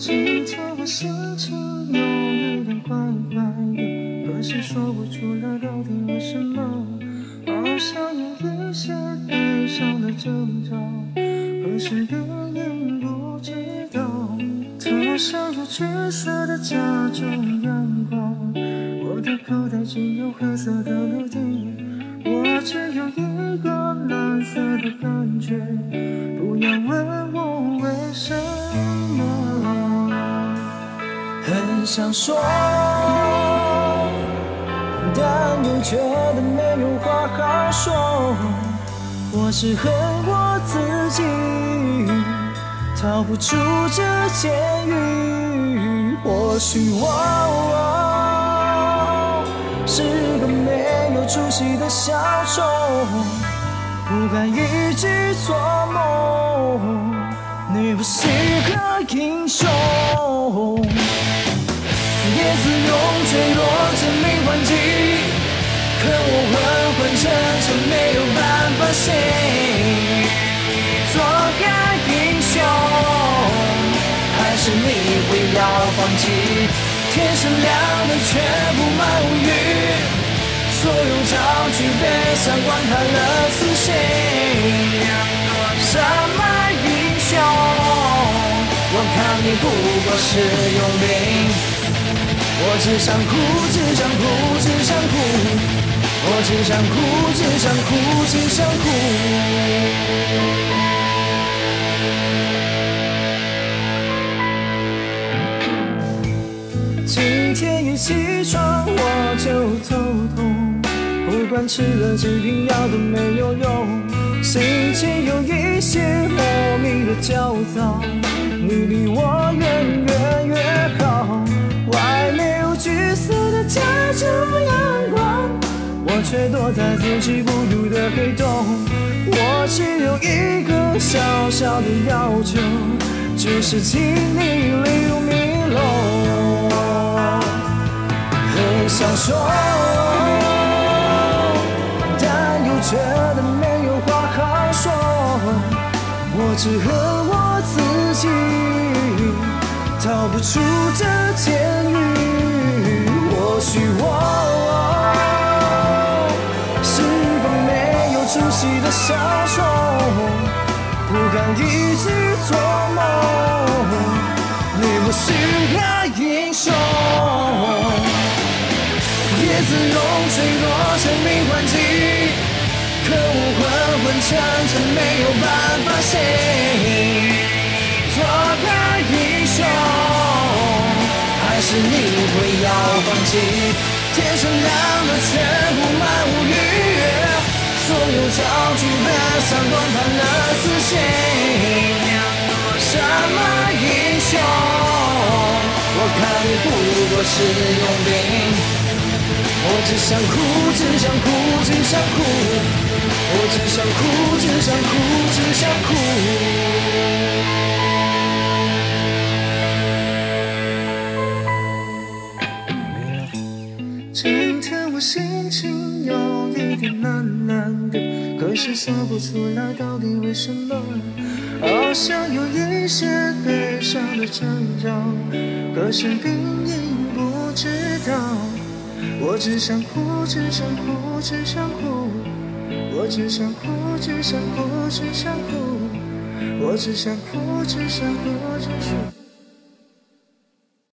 今天我心情有一点怪怪的，可是说不出来到底为什么，好像有一些悲伤的征兆，可是别人不知道。头上有橘色的加州阳光，我的口袋只有黑色的陆地，我只有一个蓝色的感觉，不要问我为什么。想说，但又觉得没有话好说。我是恨我自己，逃不出这监狱。或许我是个没有出息的小丑，不敢一直做梦。你不是个英雄。自用坠落证明环境，可我昏昏沉沉没有办法醒。做个英雄，还是你会要放弃？天是亮的却布满乌云，所有焦距被闪光看了死心。什么英雄？我看你不过是佣兵。我只想哭，只想哭，只想哭。我只想哭，只想哭，只想哭。今天一起床我就头痛，不管吃了几瓶药都没有用，心情有一些莫名的焦躁。你离我远远远却躲在自己孤独的黑洞。我只有一个小小的要求，就是请你 leave me alone。很想说，但又觉得没有话好说。我只恨我自己，逃不出这监狱。或许我没有出息的小丑，不敢一直做梦。你不是个英雄。叶子用坠落证明环境，可我昏昏沉沉没有办法醒。做个英雄，还是你会要放弃？天是亮的闪光判了死刑。什么英雄？我看你不过是佣兵。我只想哭，只想哭，只想哭。我只想哭，只想哭，只想哭。今天我心情有一点懒懒可是说不出来到底为什么，好像有一些悲伤的征兆，可是病因不知道。我只想哭，只想哭，只想哭。我只想哭，只想哭，只想哭。我只想哭，只想哭，只想哭。